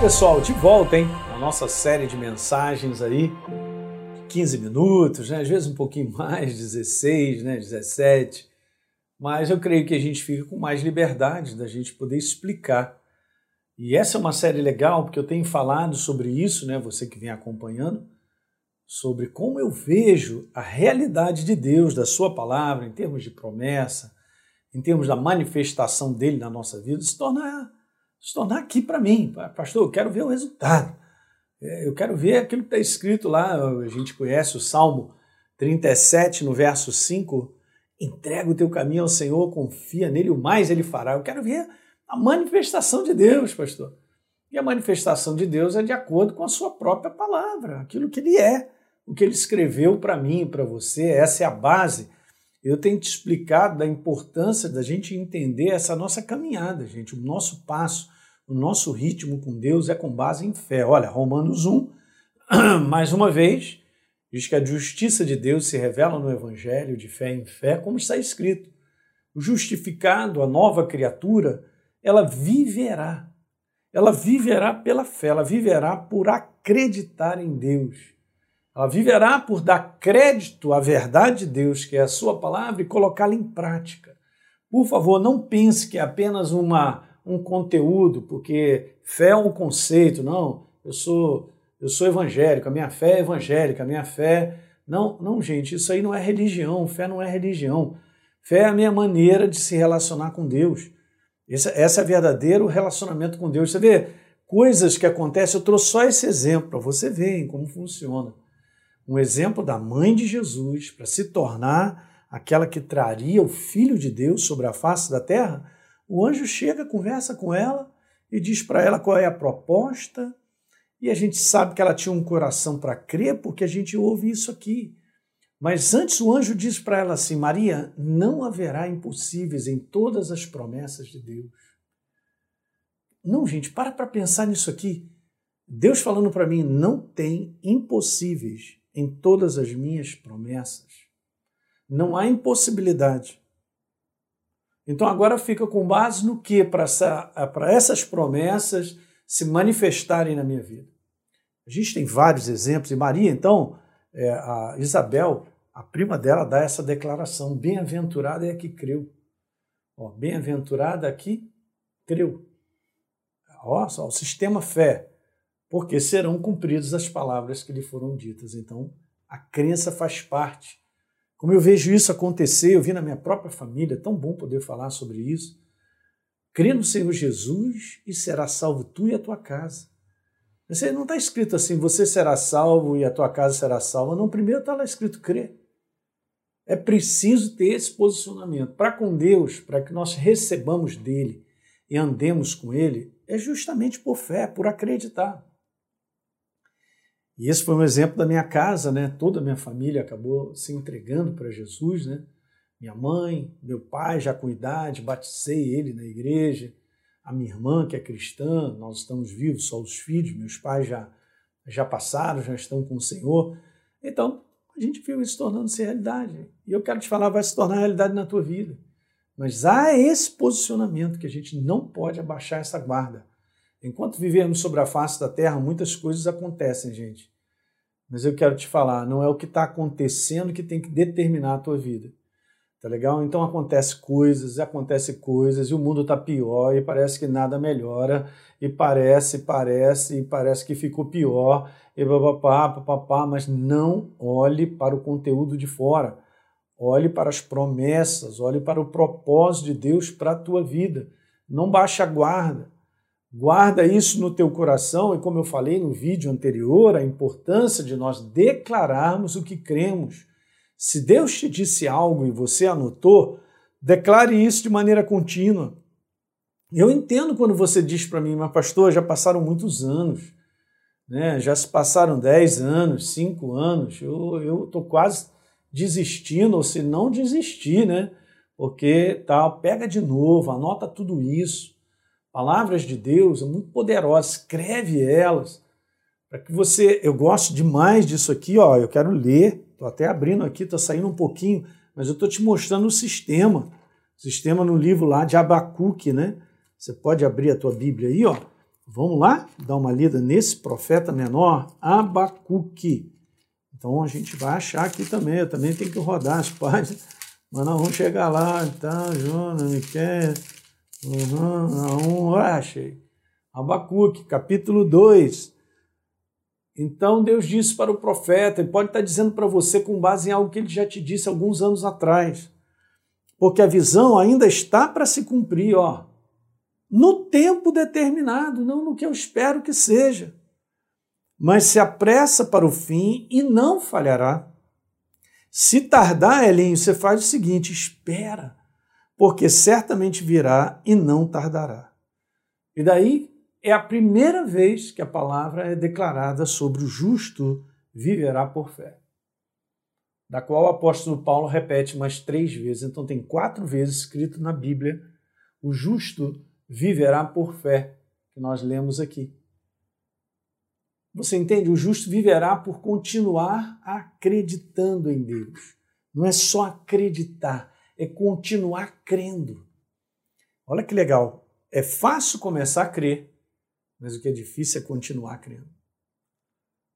pessoal, de volta, hein? A nossa série de mensagens aí, 15 minutos, né? Às vezes um pouquinho mais, 16, né? 17. Mas eu creio que a gente fica com mais liberdade da gente poder explicar. E essa é uma série legal, porque eu tenho falado sobre isso, né? Você que vem acompanhando, sobre como eu vejo a realidade de Deus, da Sua palavra, em termos de promessa, em termos da manifestação dele na nossa vida, se tornar se tornar aqui para mim. Pastor, eu quero ver o resultado. É, eu quero ver aquilo que está escrito lá. A gente conhece o Salmo 37, no verso 5. Entrega o teu caminho ao Senhor, confia nele, o mais ele fará. Eu quero ver a manifestação de Deus, pastor. E a manifestação de Deus é de acordo com a sua própria palavra, aquilo que ele é, o que ele escreveu para mim e para você. Essa é a base. Eu tenho te explicado da importância da gente entender essa nossa caminhada, gente, o nosso passo o nosso ritmo com Deus é com base em fé. Olha, Romanos 1, mais uma vez, diz que a justiça de Deus se revela no Evangelho de fé em fé, como está escrito. O justificado, a nova criatura, ela viverá. Ela viverá pela fé, ela viverá por acreditar em Deus. Ela viverá por dar crédito à verdade de Deus, que é a sua palavra, e colocá-la em prática. Por favor, não pense que é apenas uma um conteúdo, porque fé é um conceito, não, eu sou eu sou evangélico, a minha fé é evangélica, a minha fé. Não, não, gente, isso aí não é religião, fé não é religião. Fé é a minha maneira de se relacionar com Deus. Esse, esse é verdadeiro relacionamento com Deus. Você vê coisas que acontecem, eu trouxe só esse exemplo para você ver como funciona. Um exemplo da mãe de Jesus para se tornar aquela que traria o Filho de Deus sobre a face da terra o anjo chega, conversa com ela e diz para ela qual é a proposta. E a gente sabe que ela tinha um coração para crer, porque a gente ouve isso aqui. Mas antes o anjo diz para ela assim: Maria, não haverá impossíveis em todas as promessas de Deus. Não, gente, para para pensar nisso aqui. Deus falando para mim: não tem impossíveis em todas as minhas promessas. Não há impossibilidade. Então agora fica com base no que para essa, essas promessas se manifestarem na minha vida. A gente tem vários exemplos, e Maria, então, é, a Isabel, a prima dela, dá essa declaração: bem-aventurada é a que creu. Bem-aventurada a que creu. Ó, só, o sistema fé, porque serão cumpridas as palavras que lhe foram ditas. Então, a crença faz parte como eu vejo isso acontecer, eu vi na minha própria família, é tão bom poder falar sobre isso. Crê no Senhor Jesus e será salvo tu e a tua casa. Você não está escrito assim, você será salvo e a tua casa será salva. Não, primeiro está lá escrito crê. É preciso ter esse posicionamento. Para com Deus, para que nós recebamos dele e andemos com ele, é justamente por fé, por acreditar. E esse foi um exemplo da minha casa, né? Toda a minha família acabou se entregando para Jesus, né? Minha mãe, meu pai já com idade, batizei ele na igreja. A minha irmã, que é cristã, nós estamos vivos, só os filhos, meus pais já, já passaram, já estão com o Senhor. Então, a gente viu isso tornando-se realidade. E eu quero te falar, vai se tornar realidade na tua vida. Mas há esse posicionamento que a gente não pode abaixar essa guarda. Enquanto vivermos sobre a face da terra, muitas coisas acontecem, gente. Mas eu quero te falar, não é o que está acontecendo que tem que determinar a tua vida. Tá legal? Então acontece coisas, acontece coisas, e o mundo está pior, e parece que nada melhora, e parece, parece, e parece que ficou pior, e papapá, papapá, mas não olhe para o conteúdo de fora. Olhe para as promessas, olhe para o propósito de Deus para a tua vida. Não baixe a guarda. Guarda isso no teu coração e como eu falei no vídeo anterior, a importância de nós declararmos o que cremos. Se Deus te disse algo e você anotou, declare isso de maneira contínua. Eu entendo quando você diz para mim, mas pastor, já passaram muitos anos, né? já se passaram 10 anos, 5 anos, eu estou quase desistindo, ou se não desistir, né? Porque tá, pega de novo, anota tudo isso palavras de Deus, muito poderosas, escreve elas, para que você, eu gosto demais disso aqui, ó, eu quero ler, estou até abrindo aqui, estou saindo um pouquinho, mas eu estou te mostrando o sistema, o sistema no livro lá de Abacuque, né? Você pode abrir a tua Bíblia aí, ó. Vamos lá dar uma lida nesse profeta menor, Abacuque. Então a gente vai achar aqui também, eu também tenho que rodar as páginas, mas nós vamos chegar lá, tá, Jonas, Miquel, uhum, um, achei. Abacuque, capítulo 2. Então Deus disse para o profeta, ele pode estar dizendo para você com base em algo que ele já te disse alguns anos atrás. Porque a visão ainda está para se cumprir, ó, no tempo determinado, não no que eu espero que seja. Mas se apressa para o fim e não falhará. Se tardar, Elinho, você faz o seguinte: espera, porque certamente virá e não tardará. E daí é a primeira vez que a palavra é declarada sobre o justo viverá por fé, da qual o apóstolo Paulo repete mais três vezes. Então, tem quatro vezes escrito na Bíblia: o justo viverá por fé, que nós lemos aqui. Você entende? O justo viverá por continuar acreditando em Deus. Não é só acreditar, é continuar crendo. Olha que legal. É fácil começar a crer, mas o que é difícil é continuar crendo.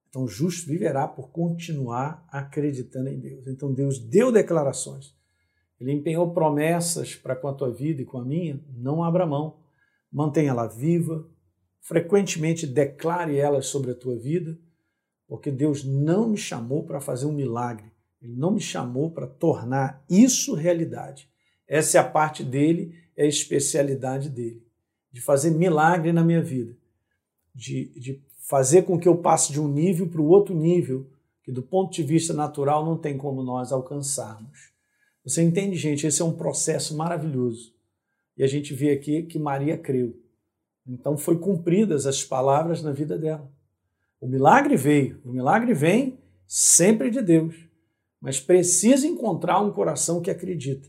Então, o justo viverá por continuar acreditando em Deus. Então, Deus deu declarações. Ele empenhou promessas para com a tua vida e com a minha. Não abra mão mantenha-la viva, frequentemente declare elas sobre a tua vida, porque Deus não me chamou para fazer um milagre, Ele não me chamou para tornar isso realidade. Essa é a parte dele, é a especialidade dele, de fazer milagre na minha vida, de, de fazer com que eu passe de um nível para o outro nível, que do ponto de vista natural não tem como nós alcançarmos. Você entende, gente? Esse é um processo maravilhoso. E a gente vê aqui que Maria creu. Então foi cumpridas as palavras na vida dela. O milagre veio, o milagre vem sempre de Deus, mas precisa encontrar um coração que acredita.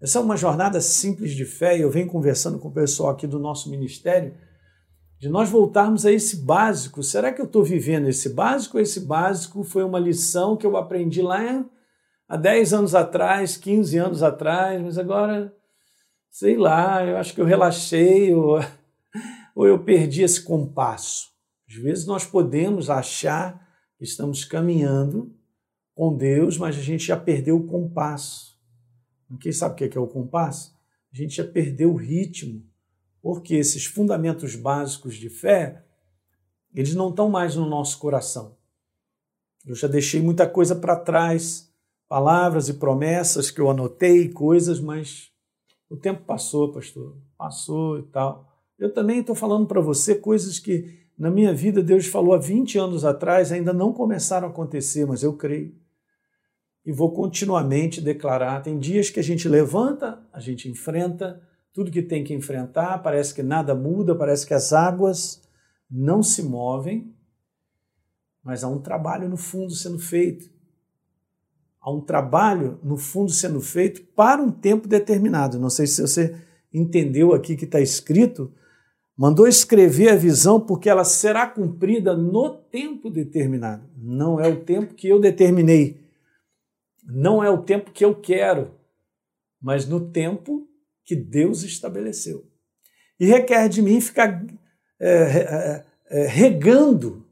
Essa é uma jornada simples de fé, e eu venho conversando com o pessoal aqui do nosso ministério, de nós voltarmos a esse básico. Será que eu estou vivendo esse básico? Esse básico foi uma lição que eu aprendi lá há 10 anos atrás, 15 anos atrás, mas agora sei lá, eu acho que eu relaxei ou, ou eu perdi esse compasso. Às vezes nós podemos achar que estamos caminhando com Deus, mas a gente já perdeu o compasso. Quem sabe o que é o compasso? A gente já perdeu o ritmo, porque esses fundamentos básicos de fé, eles não estão mais no nosso coração. Eu já deixei muita coisa para trás, palavras e promessas que eu anotei, coisas, mas o tempo passou, pastor, passou e tal. Eu também estou falando para você coisas que na minha vida Deus falou há 20 anos atrás, ainda não começaram a acontecer, mas eu creio. E vou continuamente declarar. Tem dias que a gente levanta, a gente enfrenta tudo que tem que enfrentar, parece que nada muda, parece que as águas não se movem, mas há um trabalho no fundo sendo feito há um trabalho, no fundo, sendo feito para um tempo determinado. Não sei se você entendeu aqui que está escrito. Mandou escrever a visão porque ela será cumprida no tempo determinado. Não é o tempo que eu determinei. Não é o tempo que eu quero, mas no tempo que Deus estabeleceu. E requer de mim ficar é, é, é, regando,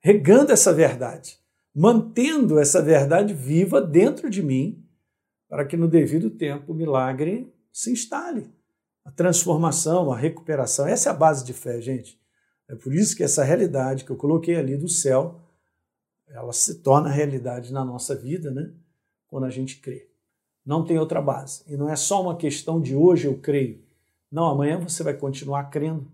regando essa verdade mantendo essa verdade viva dentro de mim, para que no devido tempo o milagre se instale. A transformação, a recuperação, essa é a base de fé, gente. É por isso que essa realidade que eu coloquei ali do céu, ela se torna realidade na nossa vida, né? Quando a gente crê. Não tem outra base. E não é só uma questão de hoje eu creio. Não, amanhã você vai continuar crendo.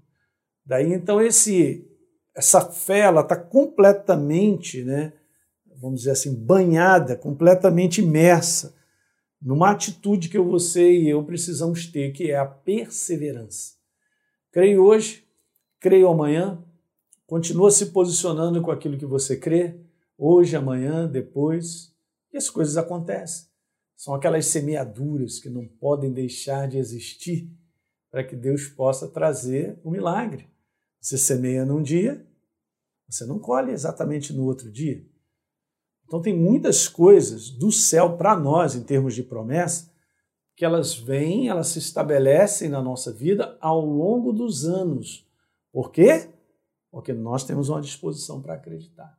Daí então esse essa fé ela está completamente, né, vamos dizer assim, banhada, completamente imersa numa atitude que você e eu precisamos ter, que é a perseverança. Creio hoje, creio amanhã, continua se posicionando com aquilo que você crê, hoje, amanhã, depois, e as coisas acontecem. São aquelas semeaduras que não podem deixar de existir para que Deus possa trazer o milagre. Você semeia num dia, você não colhe exatamente no outro dia. Então, tem muitas coisas do céu para nós, em termos de promessa, que elas vêm, elas se estabelecem na nossa vida ao longo dos anos, Por quê? Porque nós temos uma disposição para acreditar.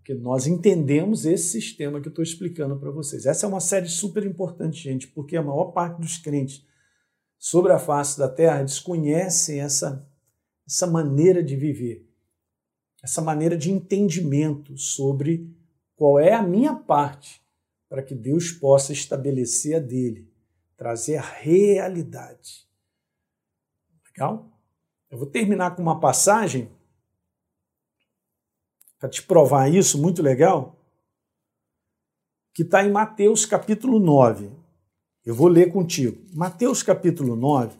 Porque nós entendemos esse sistema que eu estou explicando para vocês. Essa é uma série super importante, gente, porque a maior parte dos crentes sobre a face da terra desconhecem essa, essa maneira de viver, essa maneira de entendimento sobre qual é a minha parte para que Deus possa estabelecer a dele, trazer a realidade. Legal? Eu vou terminar com uma passagem para te provar isso, muito legal, que está em Mateus capítulo 9. Eu vou ler contigo. Mateus capítulo 9,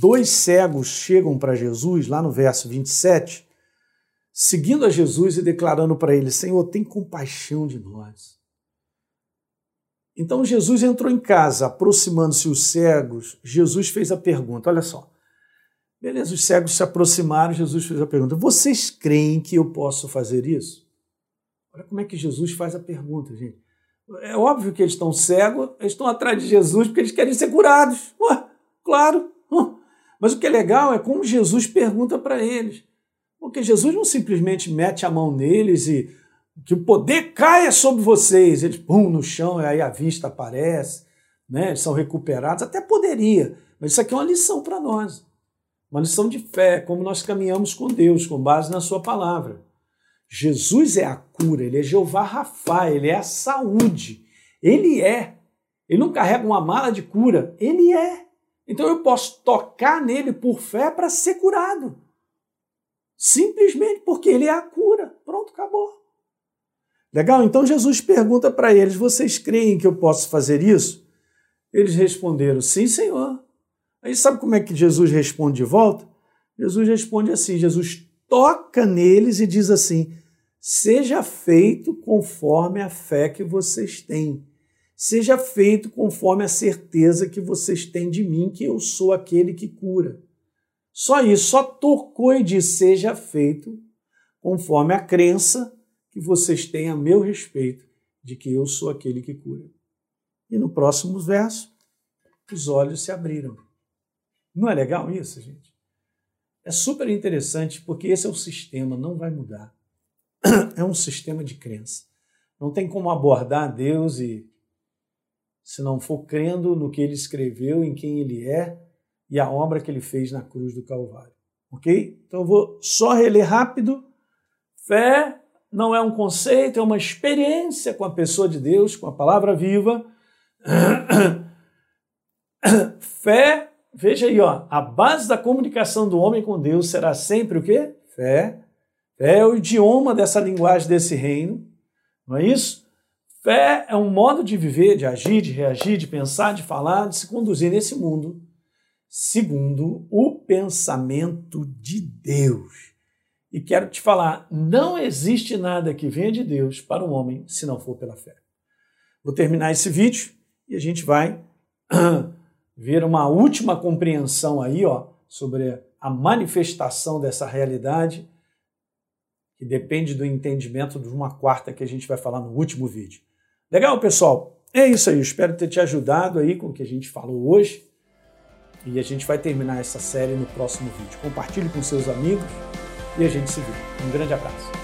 dois cegos chegam para Jesus, lá no verso 27, seguindo a Jesus e declarando para ele: Senhor, tem compaixão de nós. Então Jesus entrou em casa, aproximando-se os cegos, Jesus fez a pergunta: olha só. Beleza, os cegos se aproximaram, Jesus fez a pergunta: Vocês creem que eu posso fazer isso? Olha como é que Jesus faz a pergunta, gente. É óbvio que eles estão cegos, eles estão atrás de Jesus porque eles querem ser curados. Ué, claro. Mas o que é legal é como Jesus pergunta para eles. Porque Jesus não simplesmente mete a mão neles e que o poder caia sobre vocês. Eles pum no chão e aí a vista aparece, né? Eles são recuperados. Até poderia, mas isso aqui é uma lição para nós. Uma lição de fé, como nós caminhamos com Deus, com base na Sua palavra. Jesus é a cura, ele é Jeová Rafa, ele é a saúde. Ele é. Ele não carrega uma mala de cura, ele é. Então eu posso tocar nele por fé para ser curado. Simplesmente porque ele é a cura. Pronto, acabou. Legal? Então Jesus pergunta para eles: Vocês creem que eu posso fazer isso? Eles responderam: Sim, Senhor. Aí sabe como é que Jesus responde de volta? Jesus responde assim: Jesus toca neles e diz assim: Seja feito conforme a fé que vocês têm. Seja feito conforme a certeza que vocês têm de mim, que eu sou aquele que cura. Só isso, só tocou e disse: Seja feito conforme a crença que vocês têm a meu respeito de que eu sou aquele que cura. E no próximo verso, os olhos se abriram. Não é legal isso, gente? É super interessante porque esse é o sistema, não vai mudar. É um sistema de crença. Não tem como abordar Deus e se não for crendo no que ele escreveu, em quem ele é e a obra que ele fez na cruz do Calvário. Ok? Então eu vou só reler rápido. Fé não é um conceito, é uma experiência com a pessoa de Deus, com a palavra viva. Fé, veja aí, ó, a base da comunicação do homem com Deus será sempre o quê? Fé. Fé é o idioma dessa linguagem desse reino, não é isso? Fé é um modo de viver, de agir, de reagir, de pensar, de falar, de se conduzir nesse mundo, segundo o pensamento de Deus. E quero te falar: não existe nada que venha de Deus para o homem se não for pela fé. Vou terminar esse vídeo e a gente vai ver uma última compreensão aí, ó, sobre a manifestação dessa realidade, que depende do entendimento de uma quarta que a gente vai falar no último vídeo. Legal, pessoal? É isso aí. Espero ter te ajudado aí com o que a gente falou hoje. E a gente vai terminar essa série no próximo vídeo. Compartilhe com seus amigos e a gente se vê. Um grande abraço.